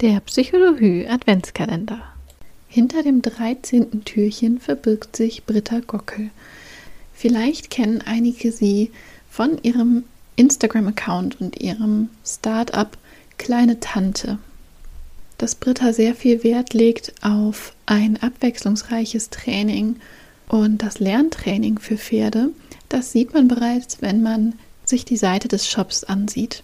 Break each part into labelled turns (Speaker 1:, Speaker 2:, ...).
Speaker 1: Der Psychologie Adventskalender. Hinter dem 13. Türchen verbirgt sich Britta Gockel. Vielleicht kennen einige sie von ihrem Instagram-Account und ihrem Start-up Kleine Tante. Dass Britta sehr viel Wert legt auf ein abwechslungsreiches Training und das Lerntraining für Pferde, das sieht man bereits, wenn man sich die Seite des Shops ansieht.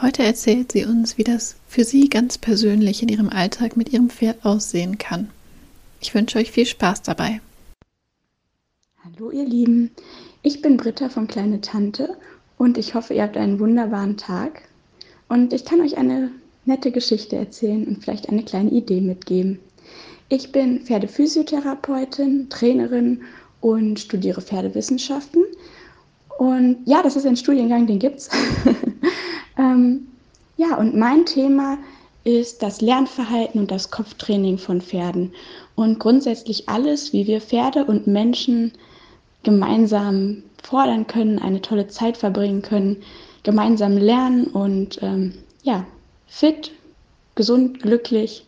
Speaker 1: Heute erzählt sie uns, wie das für sie ganz persönlich in ihrem Alltag mit ihrem Pferd aussehen kann. Ich wünsche euch viel Spaß dabei.
Speaker 2: Hallo ihr Lieben, ich bin Britta von Kleine Tante und ich hoffe, ihr habt einen wunderbaren Tag. Und ich kann euch eine nette Geschichte erzählen und vielleicht eine kleine Idee mitgeben. Ich bin Pferdephysiotherapeutin, Trainerin und studiere Pferdewissenschaften. Und ja, das ist ein Studiengang, den gibt's. Ähm, ja, und mein Thema ist das Lernverhalten und das Kopftraining von Pferden und grundsätzlich alles, wie wir Pferde und Menschen gemeinsam fordern können, eine tolle Zeit verbringen können, gemeinsam lernen und ähm, ja, fit, gesund, glücklich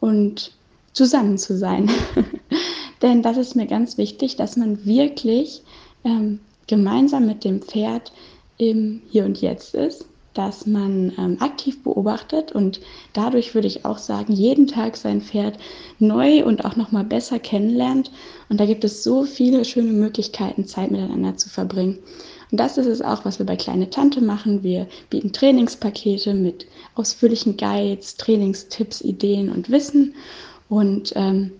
Speaker 2: und zusammen zu sein. Denn das ist mir ganz wichtig, dass man wirklich ähm, gemeinsam mit dem Pferd im Hier und Jetzt ist dass man ähm, aktiv beobachtet und dadurch würde ich auch sagen, jeden Tag sein Pferd neu und auch nochmal besser kennenlernt. Und da gibt es so viele schöne Möglichkeiten, Zeit miteinander zu verbringen. Und das ist es auch, was wir bei Kleine Tante machen. Wir bieten Trainingspakete mit ausführlichen Guides, Trainingstipps, Ideen und Wissen und ähm,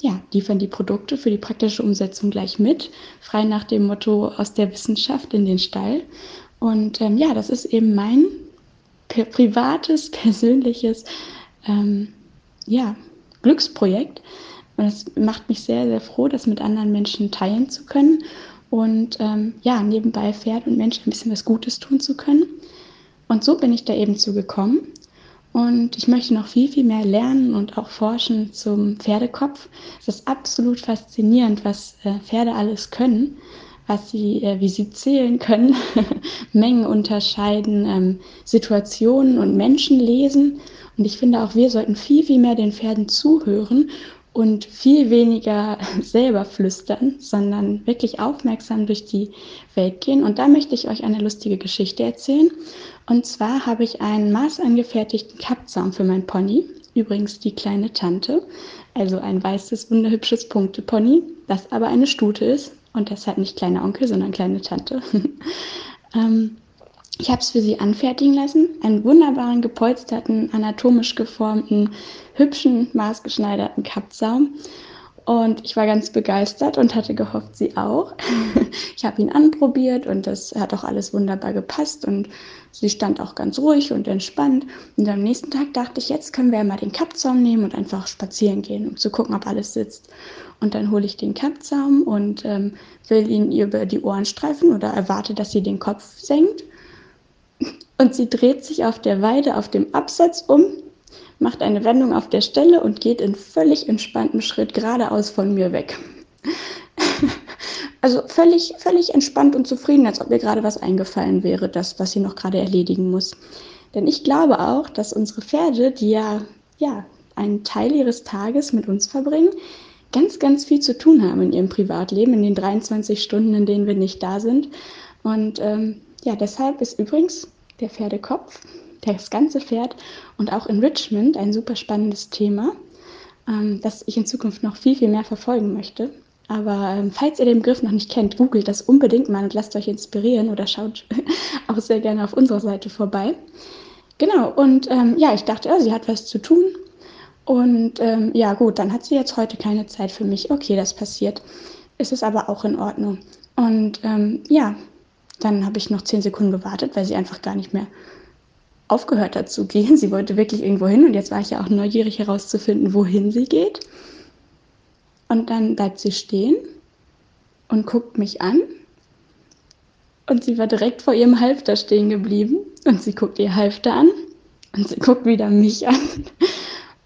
Speaker 2: ja, liefern die Produkte für die praktische Umsetzung gleich mit, frei nach dem Motto aus der Wissenschaft in den Stall. Und ähm, ja, das ist eben mein privates, persönliches ähm, ja, Glücksprojekt. Und es macht mich sehr, sehr froh, das mit anderen Menschen teilen zu können und ähm, ja, nebenbei Pferd und Menschen ein bisschen was Gutes tun zu können. Und so bin ich da eben zugekommen. Und ich möchte noch viel, viel mehr lernen und auch forschen zum Pferdekopf. Es ist absolut faszinierend, was äh, Pferde alles können was sie, äh, wie sie zählen können, Mengen unterscheiden, ähm, Situationen und Menschen lesen. Und ich finde auch, wir sollten viel, viel mehr den Pferden zuhören und viel weniger selber flüstern, sondern wirklich aufmerksam durch die Welt gehen. Und da möchte ich euch eine lustige Geschichte erzählen. Und zwar habe ich einen maßangefertigten Kappzaum für mein Pony. Übrigens die kleine Tante, also ein weißes, wunderhübsches Punktepony, das aber eine Stute ist und deshalb nicht kleiner Onkel, sondern kleine Tante. ähm, ich habe es für sie anfertigen lassen, einen wunderbaren, gepolsterten, anatomisch geformten, hübschen, maßgeschneiderten Kappsaum. Und ich war ganz begeistert und hatte gehofft, sie auch. ich habe ihn anprobiert und das hat auch alles wunderbar gepasst und sie stand auch ganz ruhig und entspannt. Und am nächsten Tag dachte ich, jetzt können wir mal den Kappzaum nehmen und einfach spazieren gehen, um zu gucken, ob alles sitzt. Und dann hole ich den Kappzaum und ähm, will ihn über die Ohren streifen oder erwarte, dass sie den Kopf senkt. Und sie dreht sich auf der Weide auf dem Absatz um macht eine Wendung auf der Stelle und geht in völlig entspanntem Schritt geradeaus von mir weg. also völlig, völlig entspannt und zufrieden, als ob ihr gerade was eingefallen wäre, das, was sie noch gerade erledigen muss. Denn ich glaube auch, dass unsere Pferde, die ja, ja einen Teil ihres Tages mit uns verbringen, ganz, ganz viel zu tun haben in ihrem Privatleben, in den 23 Stunden, in denen wir nicht da sind. Und ähm, ja, deshalb ist übrigens der Pferdekopf das ganze Pferd und auch Enrichment, ein super spannendes Thema, ähm, das ich in Zukunft noch viel, viel mehr verfolgen möchte. Aber ähm, falls ihr den Begriff noch nicht kennt, googelt das unbedingt mal und lasst euch inspirieren oder schaut auch sehr gerne auf unserer Seite vorbei. Genau, und ähm, ja, ich dachte, oh, sie hat was zu tun. Und ähm, ja, gut, dann hat sie jetzt heute keine Zeit für mich. Okay, das passiert. Es ist aber auch in Ordnung. Und ähm, ja, dann habe ich noch zehn Sekunden gewartet, weil sie einfach gar nicht mehr aufgehört hat zu gehen. Sie wollte wirklich irgendwo hin und jetzt war ich ja auch neugierig herauszufinden, wohin sie geht. Und dann bleibt sie stehen und guckt mich an. Und sie war direkt vor ihrem Halfter stehen geblieben. Und sie guckt ihr Halfter an. Und sie guckt wieder mich an.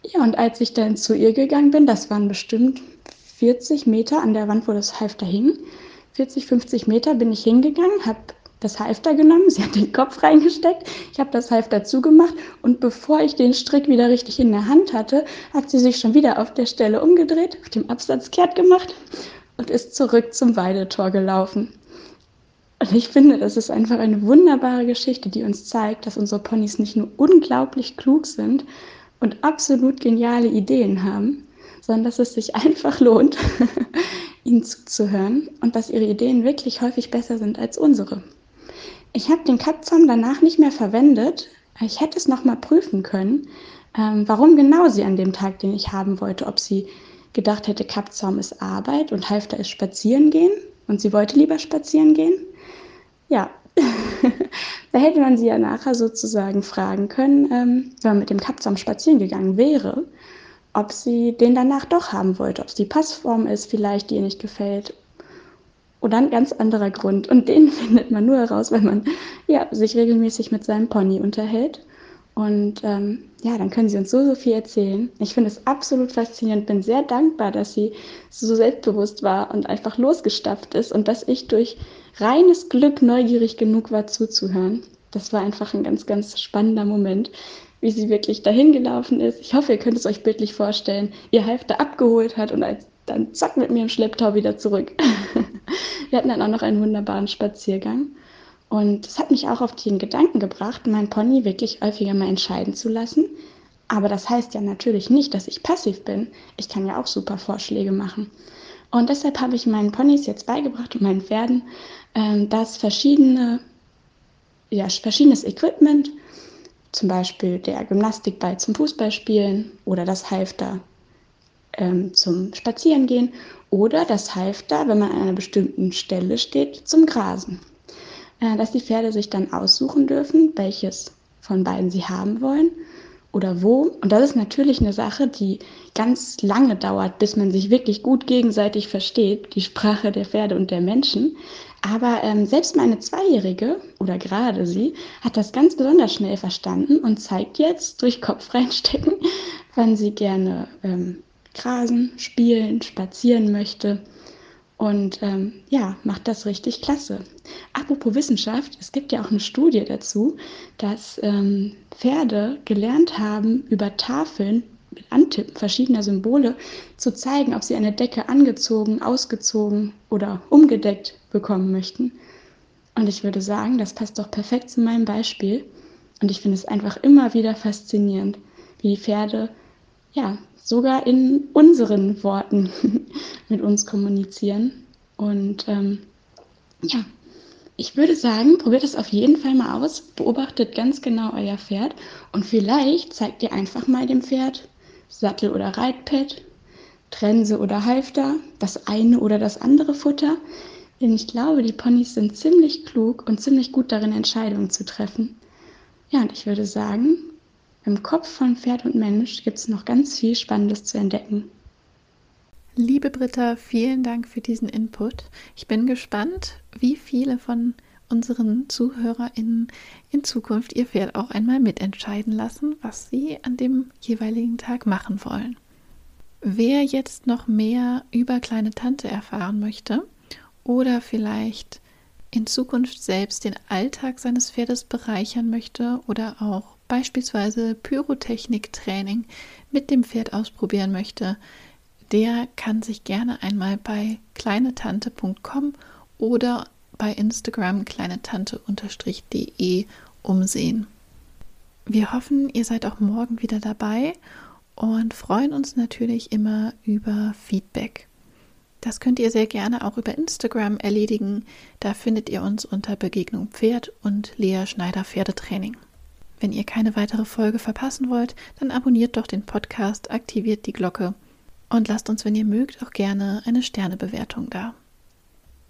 Speaker 2: Ja, und als ich dann zu ihr gegangen bin, das waren bestimmt 40 Meter an der Wand, wo das Halfter hing. 40, 50 Meter bin ich hingegangen, habe das Halfter genommen, sie hat den Kopf reingesteckt, ich habe das Halfter zugemacht und bevor ich den Strick wieder richtig in der Hand hatte, hat sie sich schon wieder auf der Stelle umgedreht, auf dem Absatz kehrt gemacht und ist zurück zum Weidetor gelaufen. Und ich finde, das ist einfach eine wunderbare Geschichte, die uns zeigt, dass unsere Ponys nicht nur unglaublich klug sind und absolut geniale Ideen haben, sondern dass es sich einfach lohnt, ihnen zuzuhören und dass ihre Ideen wirklich häufig besser sind als unsere. Ich habe den Kappzaum danach nicht mehr verwendet. Ich hätte es nochmal prüfen können, ähm, warum genau sie an dem Tag, den ich haben wollte, ob sie gedacht hätte, Kappzaum ist Arbeit und Halfter ist spazieren gehen und sie wollte lieber spazieren gehen. Ja, da hätte man sie ja nachher sozusagen fragen können, ähm, wenn man mit dem Kappzaum spazieren gegangen wäre, ob sie den danach doch haben wollte, ob es die Passform ist vielleicht, die ihr nicht gefällt oder ein ganz anderer Grund. Und den findet man nur heraus, wenn man ja, sich regelmäßig mit seinem Pony unterhält. Und ähm, ja, dann können sie uns so, so viel erzählen. Ich finde es absolut faszinierend, bin sehr dankbar, dass sie so selbstbewusst war und einfach losgestapft ist und dass ich durch reines Glück neugierig genug war zuzuhören. Das war einfach ein ganz, ganz spannender Moment, wie sie wirklich dahin gelaufen ist. Ich hoffe, ihr könnt es euch bildlich vorstellen, ihr Halfter abgeholt hat und als dann zack mit mir im Schlepptau wieder zurück. Wir hatten dann auch noch einen wunderbaren Spaziergang. Und es hat mich auch auf den Gedanken gebracht, meinen Pony wirklich häufiger mal entscheiden zu lassen. Aber das heißt ja natürlich nicht, dass ich passiv bin. Ich kann ja auch super Vorschläge machen. Und deshalb habe ich meinen Ponys jetzt beigebracht und meinen Pferden, ähm, dass verschiedene, ja, verschiedenes Equipment, zum Beispiel der Gymnastikball zum Fußballspielen oder das Halfter ähm, zum Spazierengehen oder das Halfter, wenn man an einer bestimmten Stelle steht, zum Grasen. Äh, dass die Pferde sich dann aussuchen dürfen, welches von beiden sie haben wollen oder wo. Und das ist natürlich eine Sache, die ganz lange dauert, bis man sich wirklich gut gegenseitig versteht, die Sprache der Pferde und der Menschen. Aber ähm, selbst meine Zweijährige oder gerade sie hat das ganz besonders schnell verstanden und zeigt jetzt durch Kopf reinstecken, wann sie gerne ähm, grasen, spielen, spazieren möchte. Und ähm, ja, macht das richtig klasse. Apropos Wissenschaft, es gibt ja auch eine Studie dazu, dass ähm, Pferde gelernt haben, über Tafeln mit Antippen verschiedener Symbole zu zeigen, ob sie eine Decke angezogen, ausgezogen oder umgedeckt bekommen möchten. Und ich würde sagen, das passt doch perfekt zu meinem Beispiel. Und ich finde es einfach immer wieder faszinierend, wie die Pferde ja sogar in unseren Worten mit uns kommunizieren. Und ähm, ja, ich würde sagen, probiert es auf jeden Fall mal aus, beobachtet ganz genau euer Pferd und vielleicht zeigt ihr einfach mal dem Pferd Sattel oder Reitpad, Trense oder Halfter, das eine oder das andere Futter. Denn ich glaube, die Ponys sind ziemlich klug und ziemlich gut darin, Entscheidungen zu treffen. Ja, und ich würde sagen, im Kopf von Pferd und Mensch gibt es noch ganz viel Spannendes zu entdecken.
Speaker 1: Liebe Britta, vielen Dank für diesen Input. Ich bin gespannt, wie viele von unseren ZuhörerInnen in Zukunft ihr Pferd auch einmal mitentscheiden lassen, was sie an dem jeweiligen Tag machen wollen. Wer jetzt noch mehr über kleine Tante erfahren möchte oder vielleicht in Zukunft selbst den Alltag seines Pferdes bereichern möchte oder auch beispielsweise Pyrotechnik-Training mit dem Pferd ausprobieren möchte, der kann sich gerne einmal bei kleinetante.com oder bei Instagram kleinetante-de umsehen. Wir hoffen, ihr seid auch morgen wieder dabei und freuen uns natürlich immer über Feedback. Das könnt ihr sehr gerne auch über Instagram erledigen. Da findet ihr uns unter Begegnung Pferd und Lea Schneider Pferdetraining. Wenn ihr keine weitere Folge verpassen wollt, dann abonniert doch den Podcast, aktiviert die Glocke und lasst uns, wenn ihr mögt, auch gerne eine Sternebewertung da.